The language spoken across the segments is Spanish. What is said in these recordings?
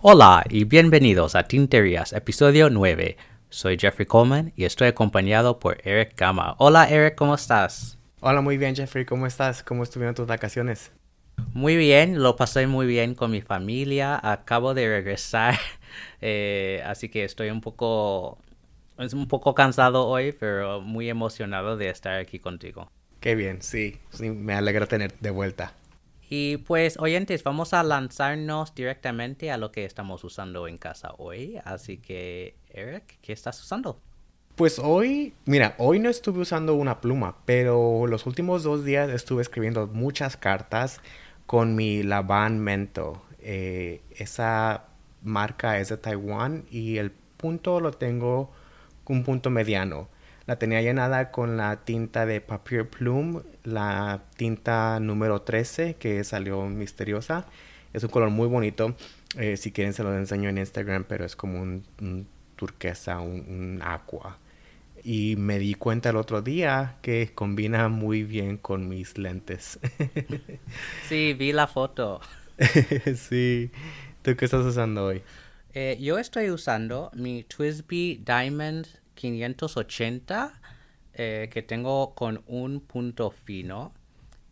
Hola y bienvenidos a Tinterías, episodio 9. Soy Jeffrey Coleman y estoy acompañado por Eric Gama. Hola Eric, ¿cómo estás? Hola, muy bien Jeffrey, ¿cómo estás? ¿Cómo estuvieron tus vacaciones? Muy bien, lo pasé muy bien con mi familia. Acabo de regresar, eh, así que estoy un poco, es un poco cansado hoy, pero muy emocionado de estar aquí contigo. Qué bien, sí, sí, me alegra tener de vuelta. Y pues, oyentes, vamos a lanzarnos directamente a lo que estamos usando en casa hoy. Así que, Eric, ¿qué estás usando? Pues hoy, mira, hoy no estuve usando una pluma, pero los últimos dos días estuve escribiendo muchas cartas con mi Laban Mento. Eh, esa marca es de Taiwán y el punto lo tengo un punto mediano. La tenía llenada con la tinta de Papier Plume, la tinta número 13 que salió misteriosa. Es un color muy bonito. Eh, si quieren se lo enseño en Instagram, pero es como un, turquesa, un, un, aqua. Y me di cuenta el otro día que combina muy bien con mis lentes. sí, vi la foto. sí. ¿Tú qué estás usando hoy? Eh, yo estoy usando mi Twisby Diamond 580 eh, que tengo con un punto fino.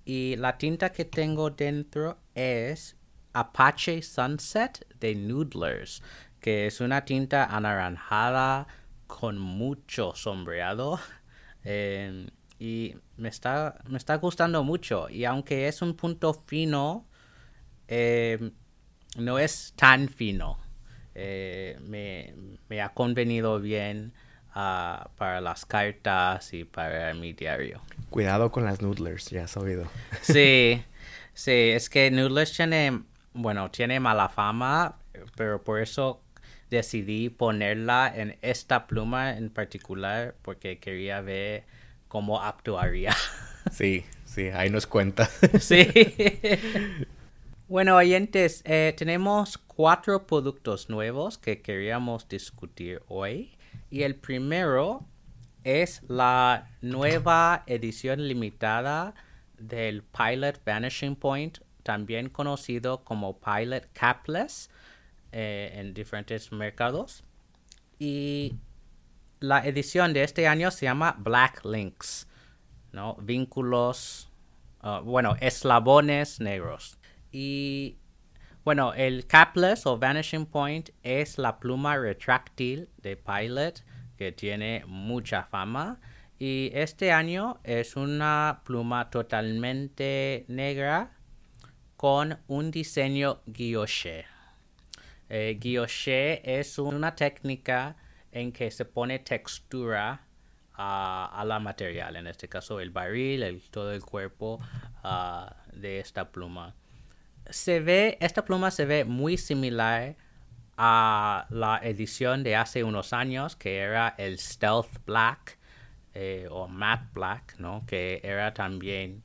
Y la tinta que tengo dentro es Apache Sunset de Noodlers que es una tinta anaranjada con mucho sombreado. Em, y me está, me está gustando mucho. Y aunque es un punto fino em, no es tan fino eh, me, me, ha convenido bien uh, para las cartas y para mi diario. Cuidado con las noodlers, ya has oído. Sí, sí, es que noodlers tiene, bueno, tiene mala fama, pero por eso decidí ponerla en esta pluma en particular porque quería ver cómo actuaría. Sí, sí, ahí nos cuenta. Sí. Bueno, oyentes, eh, tenemos cuatro productos nuevos que queríamos discutir hoy. Y el primero es la nueva edición limitada del Pilot Vanishing Point, también conocido como Pilot Capless eh, en diferentes mercados. Y la edición de este año se llama Black Links, ¿no? Vínculos, uh, bueno, eslabones negros. Y bueno, el capless o vanishing point es la pluma retráctil de Pilot que tiene mucha fama. Y este año es una pluma totalmente negra con un diseño guilloché. Eh, guilloché es una técnica en que se pone textura a, la material, en este caso el barril, el, todo el cuerpo ah, de esta pluma se ve, esta pluma se ve muy similar a la edición de hace unos años que era el Stealth Black eh, o Matte Black, ¿no? Que era también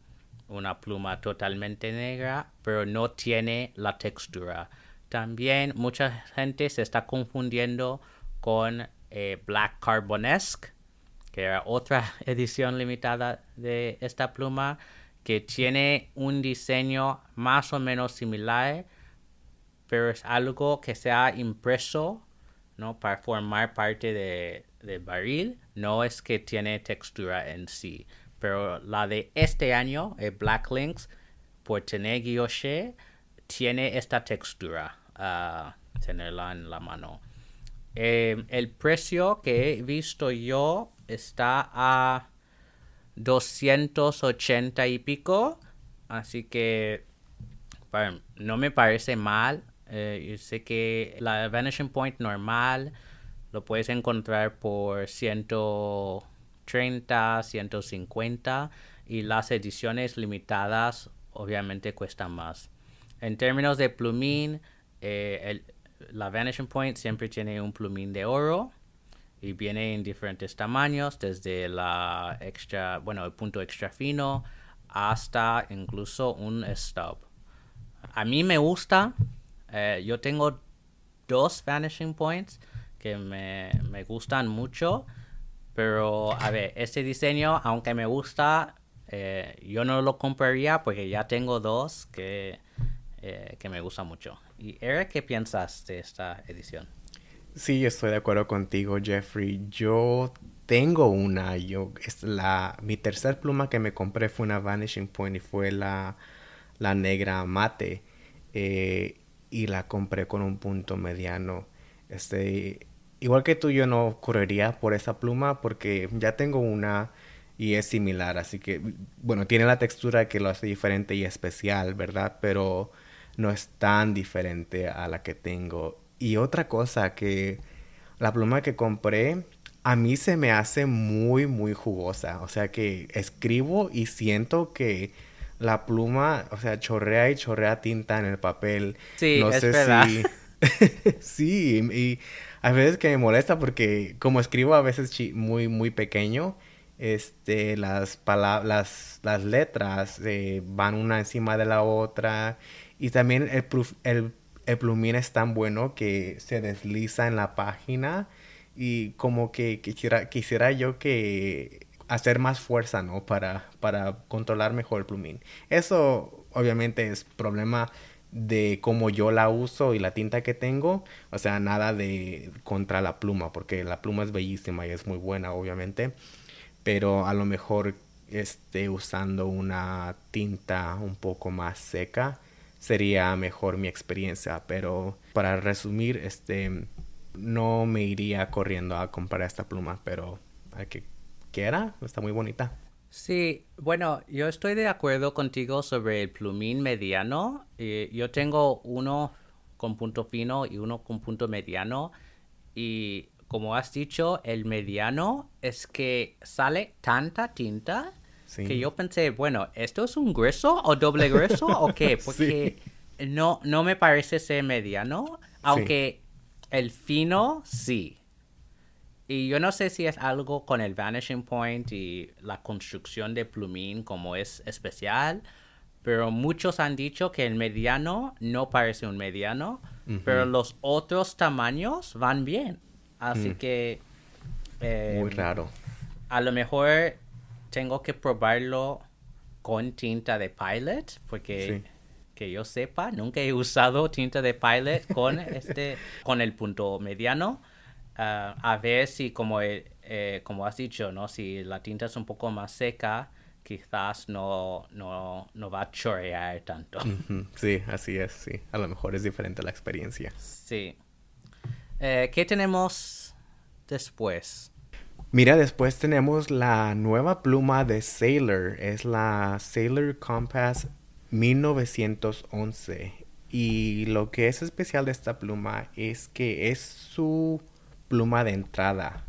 una pluma totalmente negra, pero no tiene la textura. También mucha gente se está confundiendo con eh, Black Carbonesque, que era otra edición limitada de esta pluma, que tiene un diseño más o menos similar, pero es algo que se ha impreso ¿no? para formar parte de, del barril. No es que tiene textura en sí. Pero la de este año, el Black Links, por tener guilloche, tiene esta textura. a tenerla en la mano. Eh, el precio que he visto yo está a 280 y pico. Así que no me parece mal. Eh, yo sé que la Vanishing Point normal lo puedes encontrar por 130, 150 y las ediciones limitadas obviamente cuestan más. En términos de plumín, eh, la Vanishing Point siempre tiene un plumín de oro y viene en diferentes tamaños, desde la extra, bueno, el punto extra fino hasta incluso un stub. A mí me gusta, eh, yo tengo dos vanishing points que me, gustan mucho, Pero, a ver, este diseño, aunque me gusta, eh, yo no lo compraría porque ya tengo dos que, eh, que me gustan mucho. Y Eric, ¿qué piensas de esta edición? Sí, estoy de acuerdo contigo, Jeffrey. Yo tengo una. Yo, es la, mi tercer pluma que me compré fue una Vanishing Point y fue la, la negra mate. Eh, y la compré con un punto mediano. Este, igual que tú, yo no correría por esa pluma porque ya tengo una y es similar. Así que, bueno, tiene la textura que lo hace diferente y especial, ¿verdad? Pero no es tan diferente a la que tengo. Y otra cosa que la pluma que compré a mí se me hace muy, muy jugosa. O sea que escribo y siento que la pluma, o sea, chorrea y chorrea tinta en el papel. Sí, no es sé verdad. si... sí, y a veces que me molesta porque como escribo a veces muy, muy pequeño, este, las palabras, las, letras eh, van una encima de la otra y también el, el el plumín es tan bueno que se desliza en la página y como que quisiera, quisiera yo que hacer más fuerza, ¿no? Para, para controlar mejor el plumín. Eso obviamente es problema de cómo yo la uso y la tinta que tengo, o sea, nada de contra la pluma, porque la pluma es bellísima y es muy buena, obviamente, pero a lo mejor esté usando una tinta un poco más seca, sería mejor mi experiencia. Pero para resumir, este no me iría corriendo a comprar esta pluma, pero hay que quiera, está muy bonita. Sí, bueno, yo estoy de acuerdo contigo sobre el plumín mediano. Eh, yo tengo uno con punto fino y uno con punto mediano. Y como has dicho, el mediano es que sale tanta tinta que yo pensé, bueno, ¿esto es un grueso o doble grueso o qué? Porque no, no me parece ser mediano, aunque el fino sí. Y yo no sé si es algo con el vanishing point y la construcción de plumín como es especial, pero muchos han dicho que el mediano no parece un mediano, pero los otros tamaños van bien. Así mm. que... Muy em, raro. A lo mejor tengo que probarlo con tinta de Pilot, porque que yo sepa, nunca he usado tinta de Pilot con este, con el punto mediano. Ah, a ver si como, eh, como has dicho, ¿no? Si la tinta es un poco más seca, quizás no, no, no va a chorrear tanto. Sí, así es, sí. A lo mejor es diferente la experiencia. Sí. Eh, ¿Qué tenemos después? Mira, después tenemos la nueva pluma de Sailor. Es la Sailor Compass 1911. Y lo que es especial de esta pluma es que es su pluma de entrada.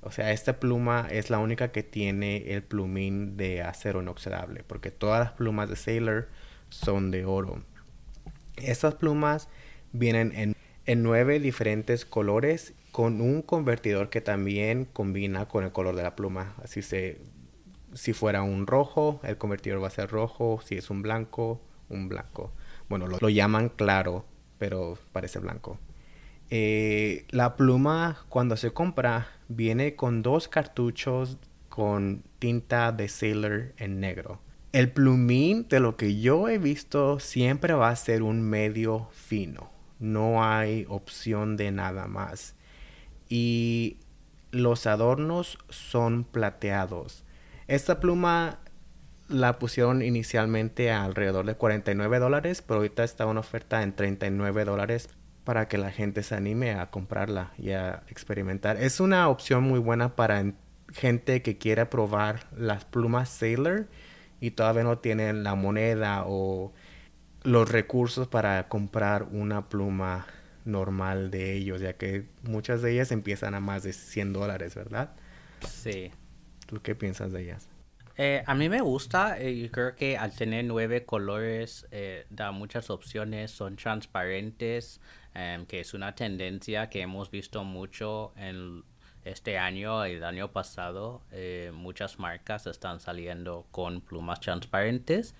O sea, esta pluma es la única que tiene el plumín de acero inoxidable. Porque todas las plumas de Sailor son de oro. Estas plumas vienen en, en nueve diferentes colores con un convertidor que también combina con el color de la pluma. Así se, si fuera un rojo, el convertidor va a ser rojo, si es un blanco, un blanco. Bueno, lo, llaman claro, pero parece blanco. Eh, la pluma cuando se compra viene con dos cartuchos con tinta de Sailor en negro. El plumín de lo que yo he visto siempre va a ser un medio fino. No hay opción de nada más y los adornos son plateados. Esta pluma la pusieron inicialmente a alrededor de 49 dólares, pero ahorita está una oferta en 39 dólares para que la gente se anime a comprarla y a experimentar. Es una opción muy buena para gente que quiera probar las plumas Sailor y todavía no tienen la moneda o los recursos para comprar una pluma normal de ellos, ya que muchas de ellas empiezan a más de 100 dólares, ¿verdad? Sí. ¿Tú qué piensas de ellas? Eh, a mí me gusta, eh, yo creo que al tener nueve colores eh, da muchas opciones, son transparentes, em, que es una tendencia que hemos visto mucho en este año y el año pasado. muchas marcas están saliendo con plumas transparentes.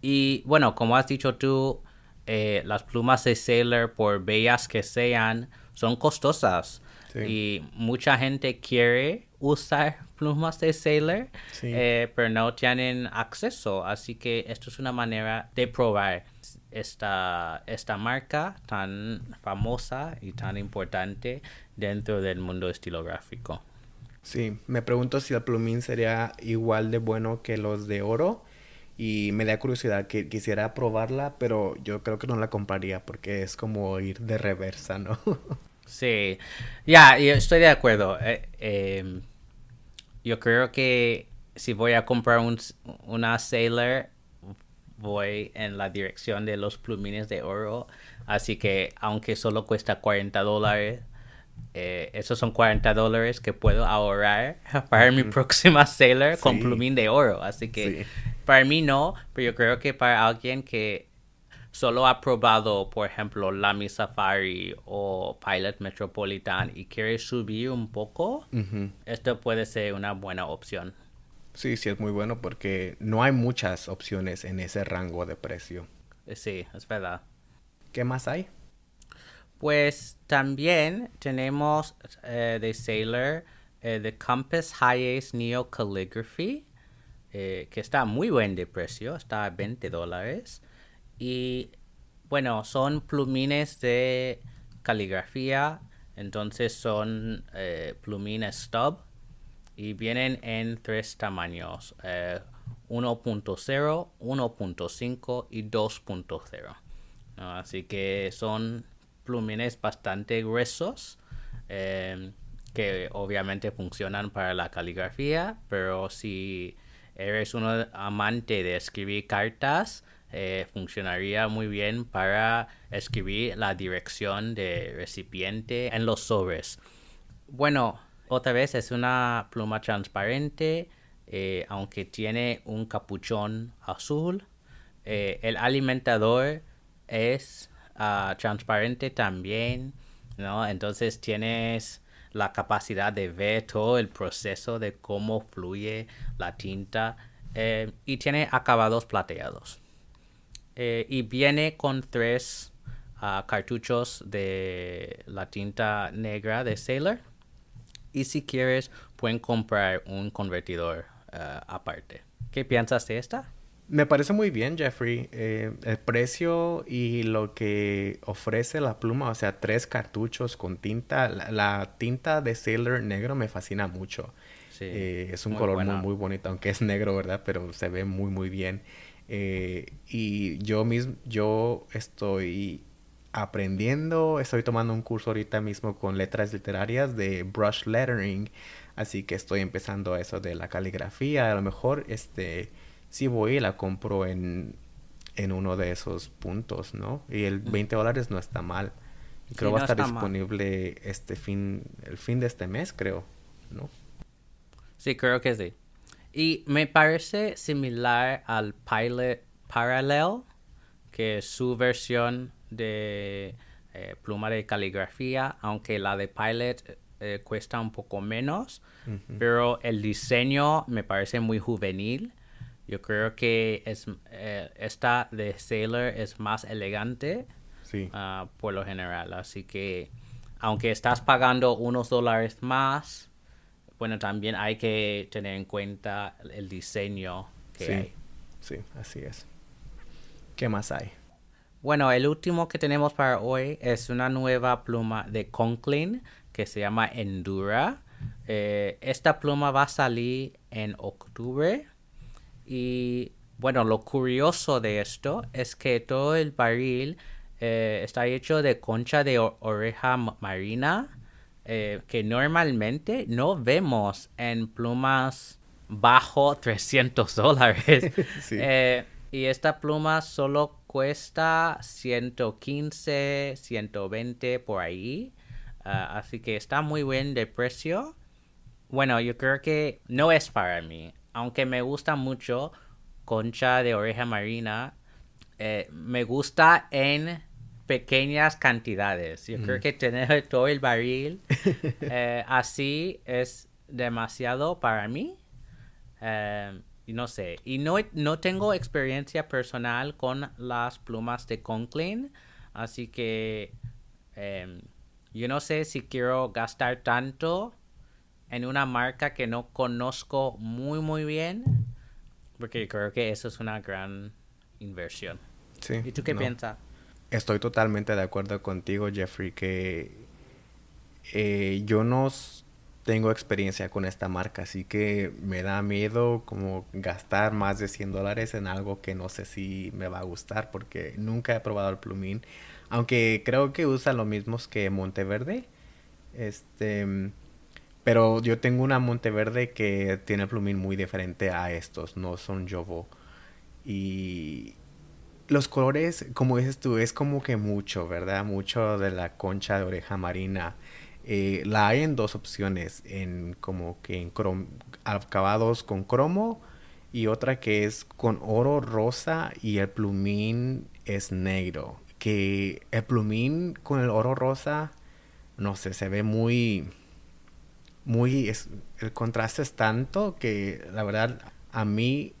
Y bueno, como has dicho tú, eh, las plumas de Sailor, por bellas que sean, son costosas. Y mucha gente quiere usar plumas de Sailor, eh, pero no tienen acceso. Así que esto es una manera de probar esta, esta marca tan famosa y tan importante dentro del mundo estilográfico. Sí, me pregunto si el plumín sería igual de bueno que los de oro y me da curiosidad que quisiera probarla, pero yo creo que no la compraría porque es como ir de reversa, ¿no? sí, ya, yo estoy de acuerdo. Eh, em, yo creo que si voy a comprar un, una Sailor, voy en la dirección de los plumines de oro. Así que aunque solo cuesta 40 dólares, eh, esos son 40 dólares que puedo ahorrar para mi próxima Sailor con plumín de oro. Así que para mí no, pero yo creo que para alguien que solo ha probado, por ejemplo, Lamy Safari o Pilot Metropolitan y quiere subir un poco, esto puede ser una buena opción. Sí, sí, es muy bueno porque no hay muchas opciones en ese rango de precio. Sí, es verdad. ¿Qué más hay? Pues también tenemos eh, de Sailor eh, The Compass High Ace Neo Calligraphy. Eh, que está muy buen de precio, está a 20 dólares. Y bueno, son plumines de caligrafía, entonces son eh, plumines stub y vienen en tres tamaños, 1.0, eh, 1.5 y 2.0. Así que son plumines bastante gruesos que obviamente funcionan para la caligrafía, pero si eres un amante de escribir cartas, eh, funcionaría muy bien para escribir la dirección de recipiente en los sobres. Bueno, otra vez es una pluma transparente, eh, aunque tiene un capuchón azul. Eh, el alimentador es ah, transparente también, ¿no? Entonces tienes la capacidad de ver todo el proceso de cómo fluye la tinta eh, y tiene acabados plateados. Eh, y viene con tres ah, cartuchos de la tinta negra de Sailor. Y si quieres, pueden comprar un convertidor ah, aparte. ¿Qué piensas de esta? Me parece muy bien, Jeffrey. Eh, el precio y lo que ofrece la pluma, o sea, tres cartuchos con tinta. La, tinta de Sailor negro me fascina mucho. Eh, es un color muy, muy bonito, aunque es negro, ¿verdad? Pero se ve muy, muy bien. Eh, y yo mismo, yo estoy aprendiendo, estoy tomando un curso ahorita mismo con letras literarias de brush lettering. Así que estoy empezando eso de la caligrafía. A lo mejor, este si voy y la compro en, en uno de esos puntos, ¿no? Y el 20 dólares no está mal. creo que va a estar disponible este fin, el fin de este mes, creo, ¿no? Sí, creo que sí. Y me parece similar al Pilot Parallel, que es su versión de eh, pluma de caligrafía, aunque la de Pilot eh, cuesta un poco menos, pero el diseño me parece muy juvenil yo creo que es eh, esta de Sailor es más elegante ah, por lo general. Así que aunque estás pagando unos dólares más, bueno, también hay que tener en cuenta el diseño que sí. hay. Sí, así es. ¿Qué más hay? Bueno, el último que tenemos para hoy es una nueva pluma de Conklin que se llama Endura. Eh, esta pluma va a salir en octubre y bueno, lo curioso de esto es que todo el barril eh, está hecho de concha de oreja marina eh, que normalmente no vemos en plumas bajo 300 dólares. Eh, y esta pluma solo cuesta 115, 120 por ahí. Ah, así que está muy bien de precio. Bueno, yo creo que no es para mí aunque me gusta mucho concha de oreja marina, eh, me gusta en pequeñas cantidades. Yo creo que tener todo el barril eh, así es demasiado para mí. Eh, y no sé, y no, no tengo experiencia personal con las plumas de Conklin, así que yo no sé si quiero gastar tanto en una marca que no conozco muy muy bien, porque creo que eso es una gran inversión. Sí, ¿Y tú qué no. piensas? Estoy totalmente de acuerdo contigo, Jeffrey, que eh, yo no tengo experiencia con esta marca, así que me da miedo como gastar más de 100 dólares en algo que no sé si me va a gustar, porque nunca he probado el plumín, aunque creo que usan los mismos que Monteverde. Este, pero yo tengo una Monteverde que tiene el plumín muy diferente a estos, no son Jovo. Y los colores, como dices tú, es como que mucho, ¿verdad? Mucho de la concha de oreja marina. Eh, la hay en dos opciones, en como que en acabados con cromo y otra que es con oro rosa y el plumín es negro. Que el plumín con el oro rosa, no sé, se ve muy, muy, es, el contraste es tanto que la verdad a mí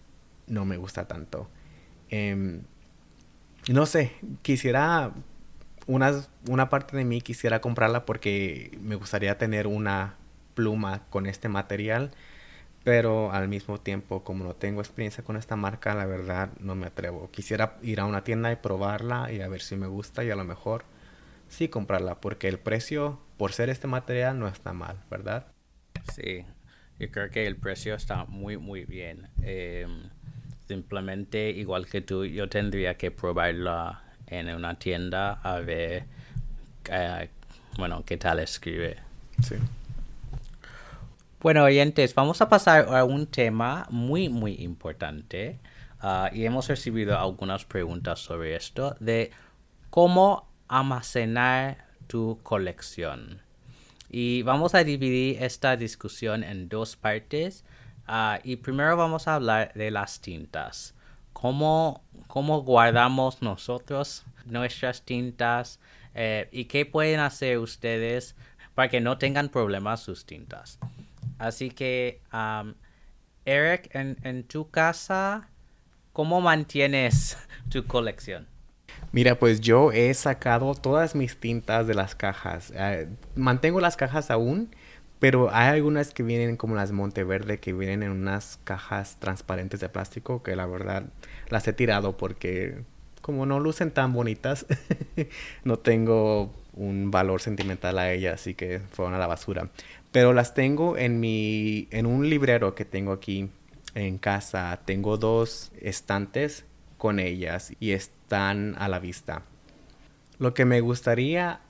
no me gusta tanto. Em, no sé, quisiera, una, una parte de mí quisiera comprarla porque me gustaría tener una pluma con este material, pero al mismo tiempo, como no tengo experiencia con esta marca, la verdad no me atrevo. Quisiera ir a una tienda y probarla y a ver si me gusta y a lo mejor sí comprarla, porque el precio por ser este material no está mal, ¿verdad? Sí, yo creo que el precio está muy, muy bien. Eh, simplemente, igual que tú, yo tendría que probarla en una tienda a ver, eh, bueno, qué tal escribe. Sí. Bueno, oyentes, vamos a pasar a un tema muy, muy importante. ah, y hemos recibido algunas preguntas sobre esto, de cómo almacenar tu colección. Y vamos a dividir esta discusión en dos partes. ah, y primero vamos a hablar de las tintas. Cómo, cómo guardamos nosotros nuestras tintas eh, y qué pueden hacer ustedes para que no tengan problemas sus tintas. Así que, am, Eric, en, en tu casa, ¿cómo mantienes tu colección? Mira, pues yo he sacado todas mis tintas de las cajas. Eh, mantengo las cajas aún, pero hay algunas que vienen como las Monteverde que vienen en unas cajas transparentes de plástico que la verdad las he tirado porque como no lucen tan bonitas, no tengo un valor sentimental a ellas, así que fueron a la basura. Pero las tengo en mi en un librero que tengo aquí en casa. Tengo dos estantes con ellas y están a la vista. Lo que me gustaría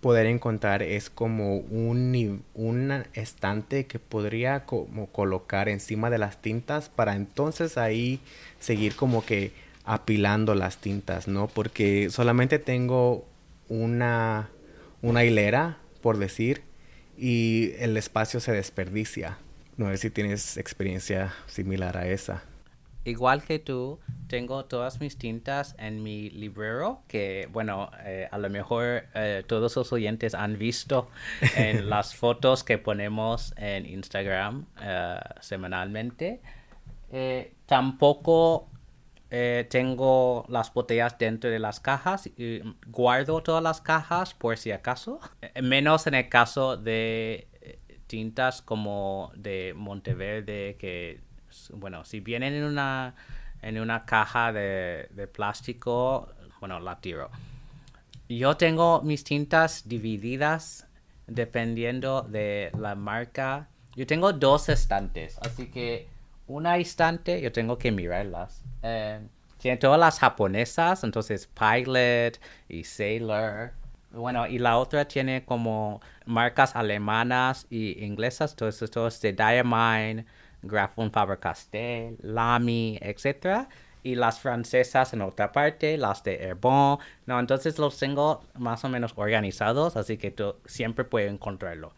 poder encontrar es como un, un estante que podría como colocar encima de las tintas para entonces ahí seguir como que apilando las tintas, ¿no? Porque solamente tengo una, una hilera, por decir, y el espacio se desperdicia. No sé si tienes experiencia similar a esa. Igual que tú, tengo todas mis tintas en mi librero, que bueno, eh, a lo mejor eh, todos los oyentes han visto en las fotos que ponemos en Instagram eh, semanalmente. Tampoco tengo las botellas dentro de las cajas y guardo todas las cajas por si acaso, menos en el caso de tintas como de Monteverde que s- bueno si vienen en una en una caja de, plástico bueno la tiro yo tengo mis tintas divididas dependiendo de la marca. Yo tengo dos estantes, así que una estante yo tengo que mirarlas. Eh, todas las japonesas, entonces Pilot y Sailor. Bueno, y la otra tiene como marcas alemanas y inglesas, todos estos de Diamine, Grafon Faber-Castell, Lamy, etc. Y las francesas en otra parte, las de Herbon. No, entonces los tengo más o menos organizados, así que tú siempre puedes encontrarlo.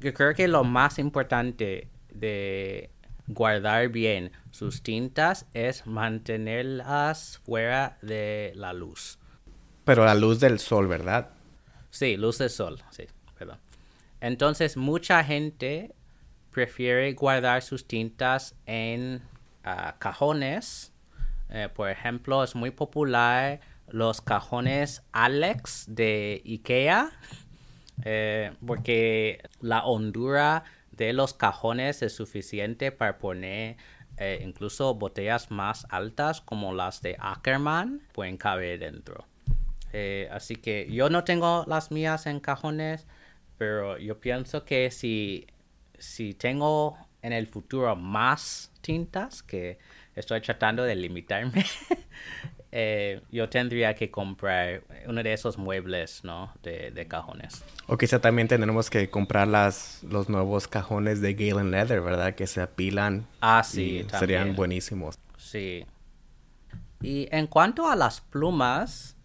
Yo creo que lo más importante de guardar bien sus tintas es mantenerlas fuera de la luz. Pero la luz del sol, ¿verdad? Sí, luz de sol, sí, perdón. Entonces, mucha gente prefiere guardar sus tintas en ah, cajones. Eh, por ejemplo, es muy popular los cajones Alex de IKEA. eh, porque la hondura de los cajones es suficiente para poner eh, incluso botellas más altas como las de Ackerman pueden caber dentro. Así que yo no tengo las mías en cajones, pero yo pienso que si, si tengo en el futuro más tintas, que estoy tratando de limitarme, eh, yo tendría que comprar uno de esos muebles, ¿no? De, de, cajones. O quizá también tendremos que comprar las, los nuevos cajones de Galen Leather, ¿verdad? Que se apilan. Ah, sí. serían buenísimos. Sí. Y en cuanto a las plumas,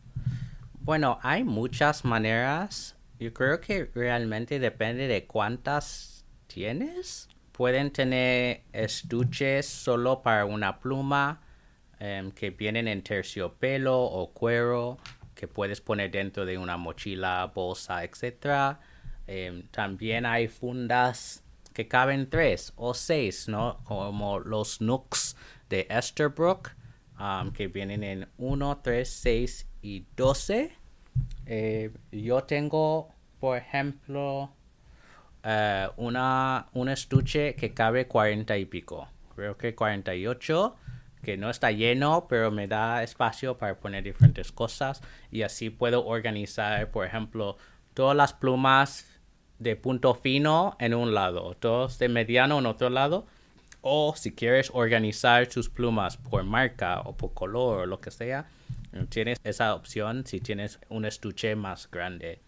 bueno, hay muchas maneras. Yo creo que realmente depende de cuántas Pueden tener estuches solo para una pluma em, que vienen en terciopelo o cuero que puedes poner dentro de una mochila, bolsa, etc. Em, también hay fundas que caben tres o seis, ¿no? Como los Nooks de Esterbrook, que vienen en 1, 3, 6 y 12. Eh, yo tengo, por ejemplo, uh, una, un estuche que cabe 40 y pico. Creo que 48, que no está lleno, pero me da espacio para poner diferentes cosas. Y así puedo organizar, por ejemplo, todas las plumas de punto fino en un lado, todos de mediano en otro lado. O si quieres organizar tus plumas por marca o por color o lo que sea, Tienes esa opción si tienes un estuche más grande.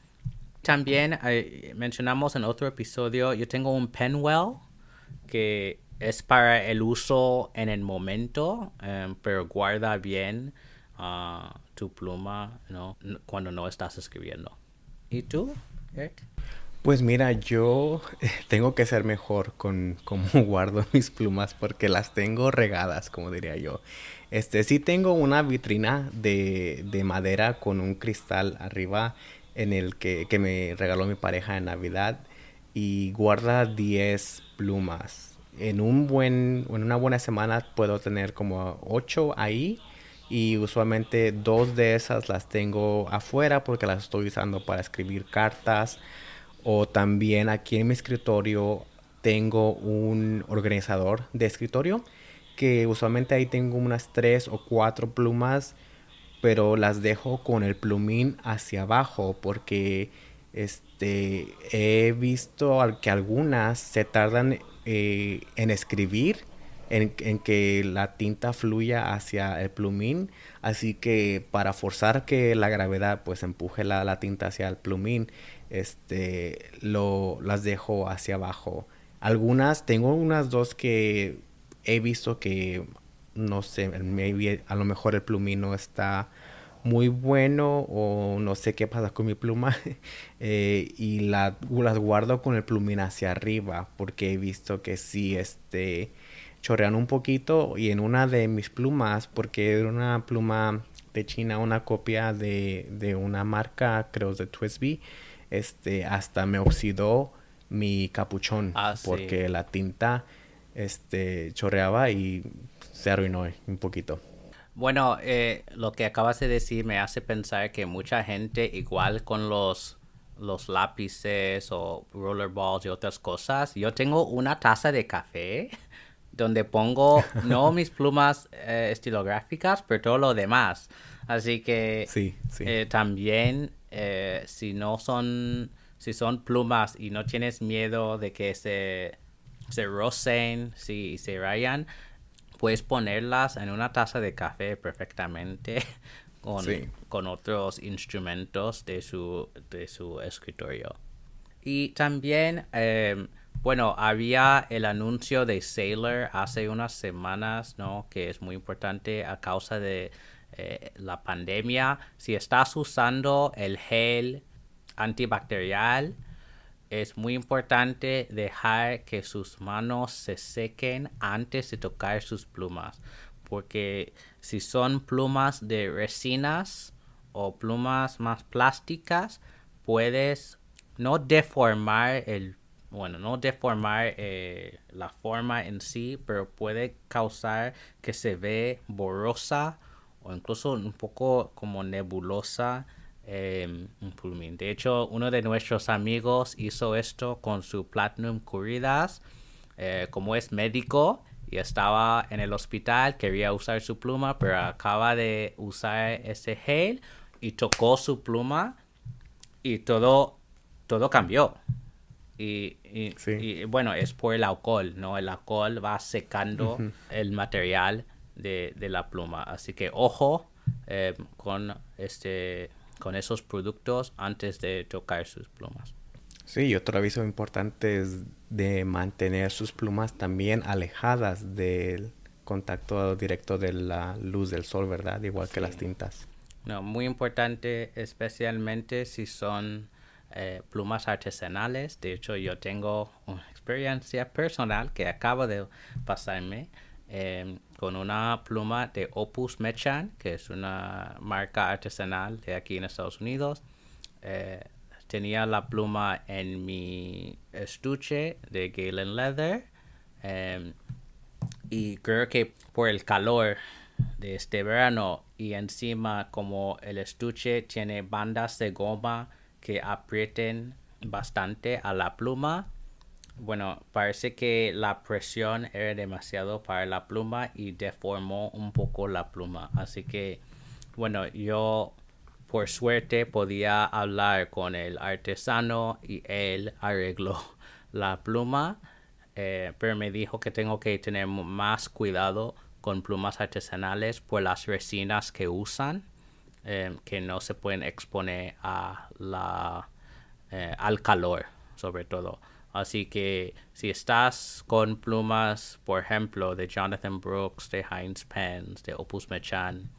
También eh, mencionamos en otro episodio, yo tengo un Penwell que es para el uso en el momento, em, pero guarda bien ah, tu pluma ¿no? cuando no estás escribiendo. ¿Y tú, Eric? Pues mira, yo tengo que ser mejor con cómo guardo mis plumas porque las tengo regadas, como diría yo. Este, sí tengo una vitrina de madera con un cristal arriba en el que, que, me regaló mi pareja en Navidad y guarda 10 plumas. En un buen, en una buena semana puedo tener como 8 ahí y usualmente dos de esas las tengo afuera porque las estoy usando para escribir cartas o también aquí en mi escritorio tengo un organizador de escritorio que usualmente ahí tengo unas tres o cuatro plumas, pero las dejo con el plumín hacia abajo porque este he visto que algunas se tardan eh, en escribir en, que la tinta fluya hacia el plumín. Así que para forzar que la gravedad pues empuje la, la tinta hacia el plumín este lo las dejo hacia abajo. Algunas tengo unas dos que he visto que, no sé, a lo mejor el plumino está muy bueno o no sé qué pasa con mi pluma eh, y la, las guardo con el plumín hacia arriba porque he visto que sí este chorrean un poquito y en una de mis plumas porque era una pluma de China una copia de, de una marca creo de Twisby este hasta me oxidó mi capuchón ah, porque la tinta este, chorreaba y se arruinó un poquito. Bueno, eh, lo que acabas de decir me hace pensar que mucha gente, igual con los, los lápices o rollerballs y otras cosas, yo tengo una taza de café donde pongo no mis plumas eh, estilográficas, pero todo lo demás. Así que sí, sí. Eh, también si no son, si son plumas y no tienes miedo de que se se rocen, si se rayan, puedes ponerlas en una taza de café perfectamente con, con otros instrumentos de su, de su escritorio. Y también, em, bueno, había el anuncio de Sailor hace unas semanas, ¿no? Que es muy importante a causa de eh, la pandemia. Si estás usando el gel antibacterial, es muy importante dejar que sus manos se sequen antes de tocar sus plumas, porque si son plumas de resinas o plumas más plásticas, puedes no deformar el bueno, no deformar eh, la forma en sí, pero puede causar que se ve borrosa o incluso un poco como nebulosa em, un plumín. De hecho, uno de nuestros amigos hizo esto con su Platinum Curidas. Eh, como es médico y estaba en el hospital, quería usar su pluma, pero acaba de usar ese gel y tocó su pluma y todo, todo cambió. Y, bueno, es por el alcohol, ¿no? El alcohol va secando el material de, la pluma. Así que ojo eh, con, este, con esos productos antes de tocar sus plumas. Sí, otro aviso importante es de mantener sus plumas también alejadas del contacto directo de la luz del sol, ¿verdad? Igual que las tintas. No, muy importante, especialmente si son eh, plumas artesanales. De hecho, yo tengo una experiencia personal que acabo de pasarme em, con una pluma de Opus Mechan, que es una marca artesanal de aquí en Estados Unidos. Eh, tenía la pluma en mi estuche de Galen Leather. Em, y creo que por el calor de este verano y encima como el estuche tiene bandas de goma que aprieten bastante a la pluma. Bueno, parece que la presión era demasiado para la pluma y deformó un poco la pluma. Así que, bueno, yo por suerte podía hablar con el artesano y él arregló la pluma. Eh, pero me dijo que tengo que tener más cuidado con plumas artesanales por las resinas que usan. Eh, que no se pueden exponer a la, eh, al calor, sobre todo. Así que si estás con plumas, por ejemplo, de Jonathan Brooks, de Heinz Pens, de Opus Mechan,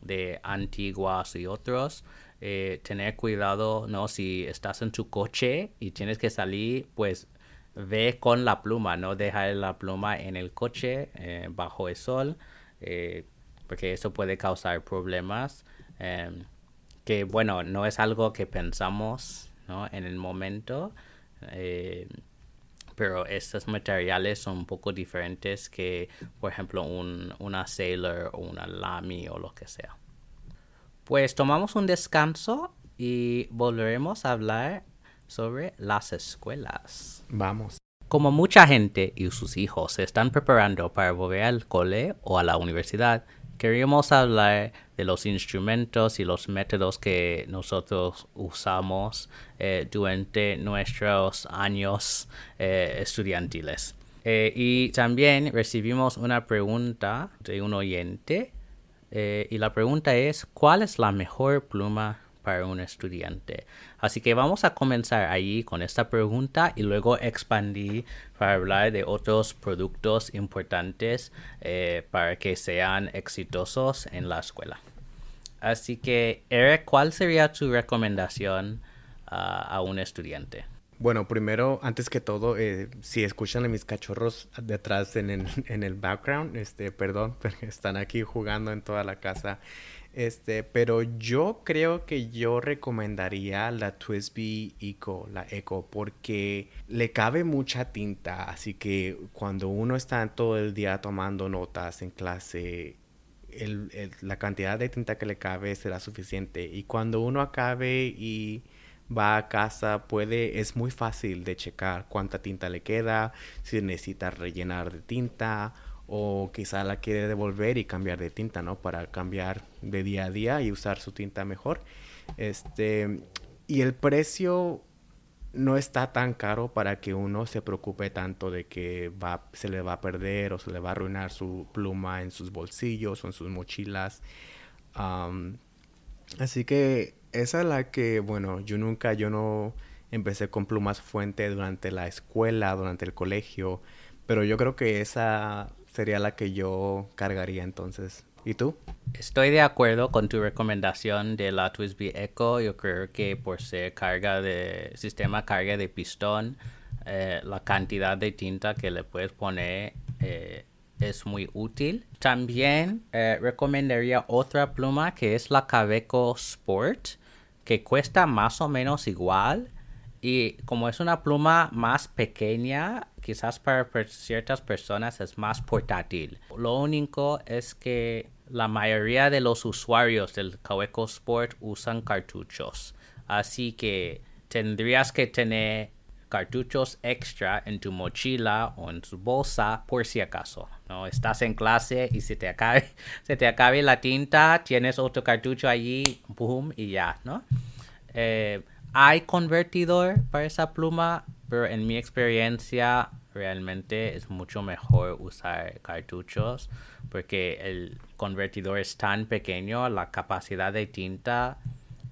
de Antiguas y otros, eh, tener cuidado, ¿no? Si estás en tu coche y tienes que salir, pues ve con la pluma, no dejar la pluma en el coche bajo el sol, porque eso puede causar problemas. Em, que bueno, no es algo que pensamos ¿no? en el momento, em, pero estos materiales son un poco diferentes que, por ejemplo, un, una Sailor o una Lamy o lo que sea. Pues tomamos un descanso y volveremos a hablar sobre las escuelas. Vamos. Como mucha gente y sus hijos se están preparando para volver al cole o a la universidad, queríamos hablar de los instrumentos y los métodos que nosotros usamos eh, durante nuestros años eh, estudiantiles. Eh, y también recibimos una pregunta de un oyente y la pregunta es, ¿cuál es la mejor pluma para un estudiante. Así que vamos a comenzar ahí con esta pregunta y luego expandir para hablar de otros productos importantes eh, para que sean exitosos en la escuela. Así que, Eric, ¿cuál sería tu recomendación ah, a un estudiante? Bueno, primero, antes que todo, eh, si escuchan a mis cachorros detrás en el, en el background, este, perdón, están aquí jugando en toda la casa. Este, pero yo creo que yo recomendaría la Twisby Eco, la Eco, porque le cabe mucha tinta, así que cuando uno está todo el día tomando notas en clase, la cantidad de tinta que le cabe será suficiente. Y cuando uno acabe y va a casa, puede, es muy fácil de checar cuánta tinta le queda, si necesita rellenar de tinta o quizá la quiere devolver y cambiar de tinta, ¿no? Para cambiar de día a día y usar su tinta mejor. Este, y el precio no está tan caro para que uno se preocupe tanto de que va, se le va a perder o se le va a arruinar su pluma en sus bolsillos o en sus mochilas. así que esa es la que, bueno, yo nunca, yo no empecé con plumas fuente durante la escuela, durante el colegio, pero yo creo que esa sería la que yo cargaría entonces. ¿Y tú? Estoy de acuerdo con tu recomendación de la Twisby Echo. Yo creo que por ser carga de sistema carga de pistón, eh, la cantidad de tinta que le puedes poner eh, es muy útil. También eh, recomendaría otra pluma que es la Caveco Sport, que cuesta más o menos igual. Y como es una pluma más pequeña, quizás para ciertas personas es más portátil. Lo único es que la mayoría de los usuarios del Kaweco Sport usan cartuchos. Así que tendrías que tener cartuchos extra en tu mochila o en tu bolsa por si acaso. ¿no? Estás en clase y se te acabe, se te acabe la tinta, tienes otro cartucho allí, boom, y ya, ¿no? Eh, hay convertidor para esa pluma, pero en mi experiencia realmente es mucho mejor usar cartuchos porque el convertidor es tan pequeño, la capacidad de tinta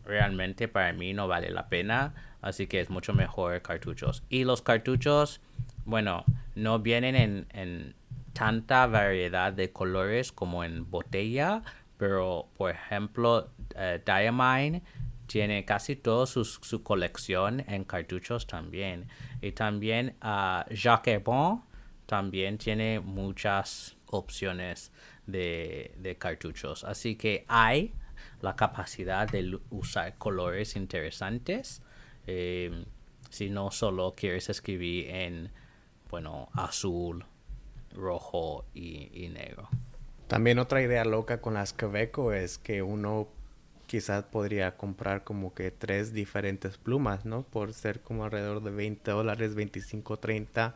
realmente para mí no vale la pena, así que es mucho mejor cartuchos. Y los cartuchos, bueno, no vienen en, tanta variedad de colores como en botella, pero por ejemplo, uh, Diamine tiene casi toda su, colección en cartuchos también. Y también uh, Jacques Bon también tiene muchas opciones de, de, cartuchos. Así que hay la capacidad de usar colores interesantes. Eh, si no solo quieres escribir en, bueno, azul, rojo y, negro. También otra idea loca con las Quebeco es que uno quizás podría comprar como que tres diferentes plumas, ¿no? Por ser como alrededor de 20 dólares, 25, 30. A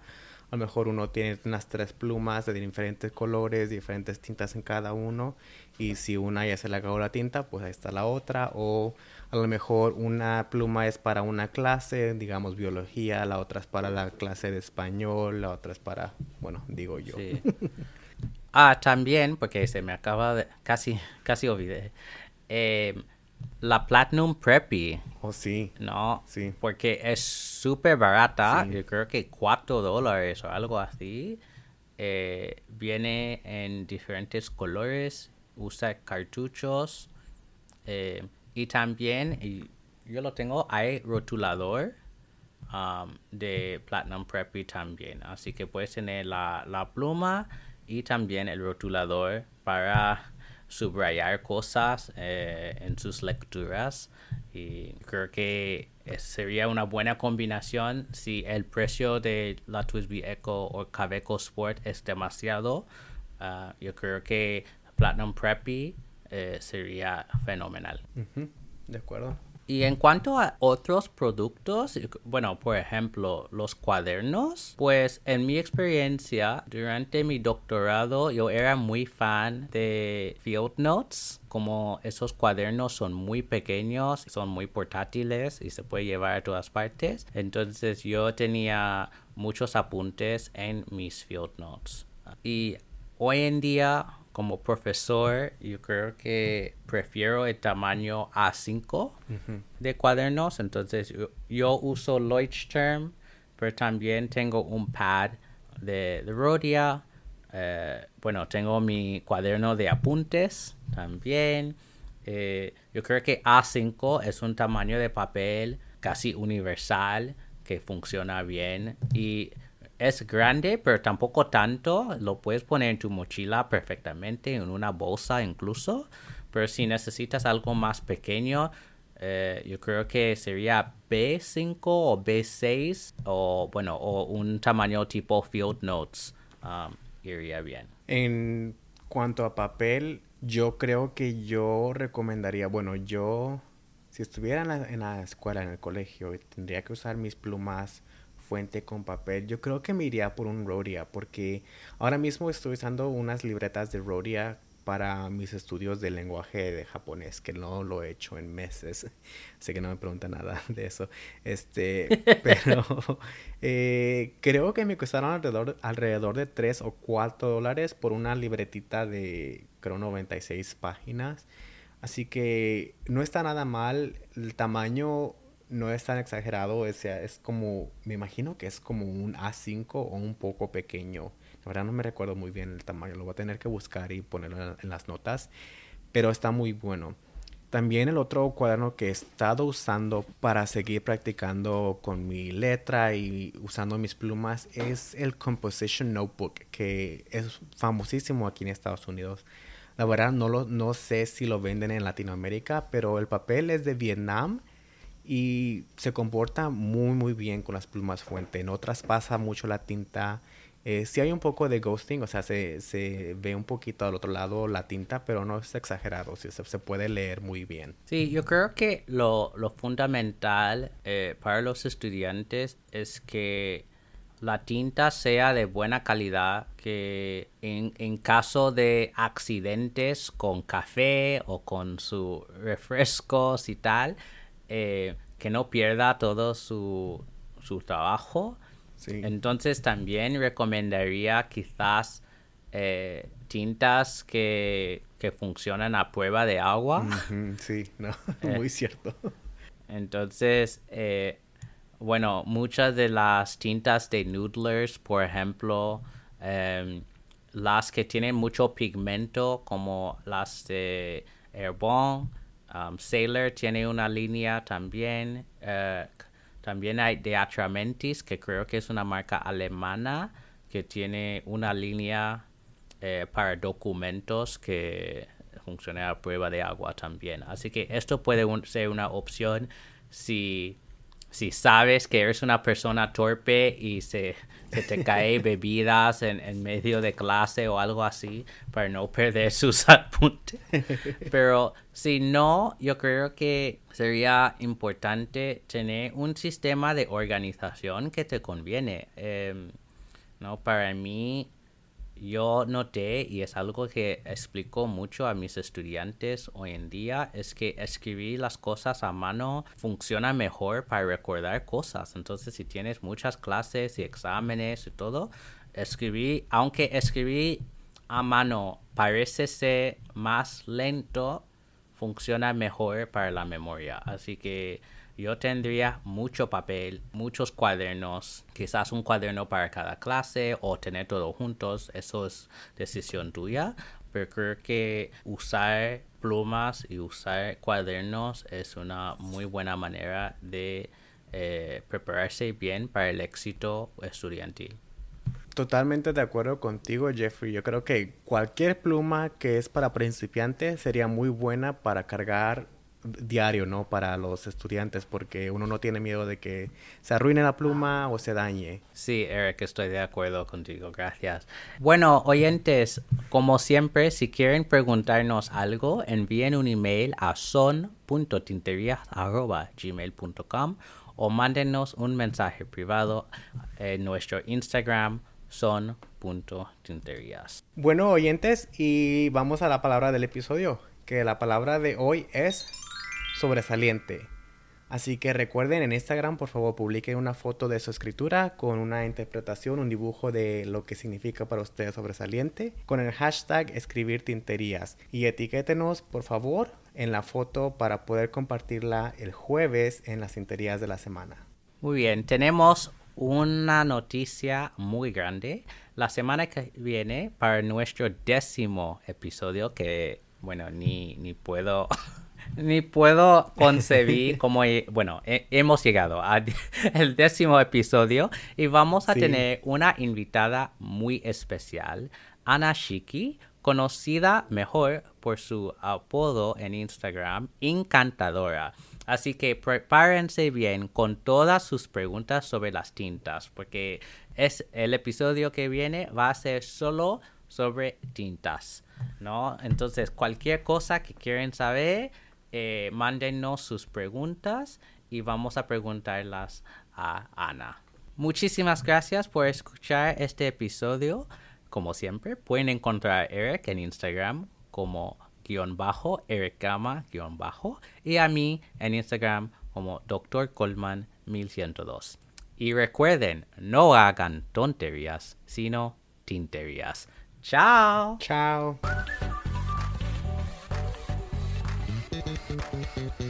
lo mejor uno tiene unas tres plumas de diferentes colores, diferentes tintas en cada uno. Y si una ya se le acabó la tinta, pues ahí está la otra. A lo mejor una pluma es para una clase, digamos biología, la otra es para la clase de español, la otra es para, bueno, digo yo. ah, también, porque se me acaba de, casi, casi olvidé. Eh, la Platinum Preppy. Oh, sí. No, sí. porque es súper barata. Yo creo que 4 dólares o algo así. Eh, viene en diferentes colores. Usa cartuchos. Eh, y también, yo lo tengo, hay rotulador um, de Platinum Preppy también. Así que puedes tener la, la pluma y también el rotulador para subrayar cosas eh, en sus lecturas y creo que sería una buena combinación si el precio de la Twisby Echo o Caveco Sport es demasiado ah, yo creo que Platinum Preppy eh, sería fenomenal de acuerdo y en cuanto a otros productos, bueno, por ejemplo, los cuadernos, pues en mi experiencia, durante mi doctorado, yo era muy fan de Field Notes. Como esos cuadernos son muy pequeños, son muy portátiles y se puede llevar a todas partes. Entonces yo tenía muchos apuntes en mis Field Notes. Y hoy en día como profesor, yo creo que prefiero el tamaño A5 de cuadernos. Entonces, yo, uso Leuchtturm, pero también tengo un pad de, de Rhodia. Eh, bueno, tengo mi cuaderno de apuntes también. Eh, yo creo que A5 es un tamaño de papel casi universal que funciona bien y es grande, pero tampoco tanto. Lo puedes poner en tu mochila perfectamente, en una bolsa incluso. Pero si necesitas algo más pequeño, eh, yo creo que sería B5 o B6 o bueno, o un tamaño tipo Field Notes um, iría bien. En cuanto a papel, yo creo que yo recomendaría, bueno, yo si estuviera en la, en la escuela, en el colegio, tendría que usar mis plumas fuente con papel, yo creo que me iría por un Rhodia, porque ahora mismo estoy usando unas libretas de Rhodia para mis estudios de lenguaje de japonés, que no lo he hecho en meses, sé que no me pregunta nada de eso, este, pero eh, creo que me costaron alrededor, alrededor de 3 o 4 dólares por una libretita de, creo, 96 páginas, así que no está nada mal, el tamaño no es tan exagerado, o sea, es como, me imagino que es como un A5 o un poco pequeño. La verdad no me recuerdo muy bien el tamaño, lo voy a tener que buscar y ponerlo en las notas, pero está muy bueno. También el otro cuaderno que he estado usando para seguir practicando con mi letra y usando mis plumas es el Composition Notebook, que es famosísimo aquí en Estados Unidos. La verdad no, lo, no sé si lo venden en Latinoamérica, pero el papel es de Vietnam y se comporta muy muy bien con las plumas fuente. En otras pasa mucho la tinta Eh, sí hay un poco de ghosting, o sea, se, se, ve un poquito al otro lado la tinta, pero no es exagerado, sí, se, se puede leer muy bien. Sí, yo creo que lo, lo fundamental eh, para los estudiantes es que la tinta sea de buena calidad, que en, en caso de accidentes con café o con sus refrescos y tal, eh, que no pierda todo su, su trabajo. Sí. Entonces también recomendaría quizás eh, tintas que, que funcionan a prueba de agua. Sí, no, Eh. muy cierto. Entonces, eh, bueno, muchas de las tintas de Noodlers, por ejemplo, em, las que tienen mucho pigmento, como las de Herbon, um, Sailor tiene una línea también. eh, también hay de Atramentis, que creo que es una marca alemana, que tiene una línea eh, para documentos que funciona a prueba de agua también. Así que esto puede ser una opción si, si sabes que eres una persona torpe y se, se te cae bebidas en, en medio de clase o algo así para no perder sus apuntes. Pero si no, yo creo que sería importante tener un sistema de organización que te conviene. Em, ¿no? Para mí, yo noté, y es algo que explico mucho a mis estudiantes hoy en día, es que escribir las cosas a mano funciona mejor para recordar cosas. Entonces, si tienes muchas clases y exámenes y todo, escribir, aunque escribir a mano parece ser más lento, funciona mejor para la memoria. Así que yo tendría mucho papel, muchos cuadernos, quizás un cuaderno para cada clase o tener todo juntos, eso es decisión tuya. Pero creo que usar plumas y usar cuadernos es una muy buena manera de eh, prepararse bien para el éxito estudiantil. Totalmente de acuerdo contigo, Jeffrey. Yo creo que cualquier pluma que es para principiantes sería muy buena para cargar diario, ¿no? Para los estudiantes, porque uno no tiene miedo de que se arruine la pluma o se dañe. Sí, Eric, estoy de acuerdo contigo, gracias. Bueno, oyentes, como siempre, si quieren preguntarnos algo, envíen un email a son.tinterías.gmail.com o mándenos un mensaje privado en nuestro Instagram son.tinterías. Bueno, oyentes, y vamos a la palabra del episodio, que la palabra de hoy es sobresaliente. Así que recuerden en Instagram, por favor, publiquen una foto de su escritura con una interpretación, un dibujo de lo que significa para ustedes sobresaliente, con el hashtag escribir tinterías. Y etiquétenos, por favor, en la foto para poder compartirla el jueves en las tinterías de la semana. Muy bien, tenemos una noticia muy grande. La semana que viene, para nuestro décimo episodio, que bueno, ni, ni puedo. Ni puedo concebir cómo, bueno, he- hemos llegado al décimo episodio y vamos a Sí. tener una invitada muy especial, Ana Shiki, conocida mejor por su apodo en Instagram, Encantadora. Así que prepárense bien con todas sus preguntas sobre las tintas, porque es el episodio que viene va a ser solo sobre tintas, ¿no? Entonces, cualquier cosa que quieran saber, eh, mándenos sus preguntas y vamos a preguntarlas a Ana. Muchísimas gracias por escuchar este episodio. Como siempre, pueden encontrar a Eric en Instagram como guion bajo, Eric Gama guion bajo, y a mí en Instagram como Dr. Coleman 1102. Y recuerden, no hagan tonterías, sino tinterías. ¡Chao! Chao. Thank you.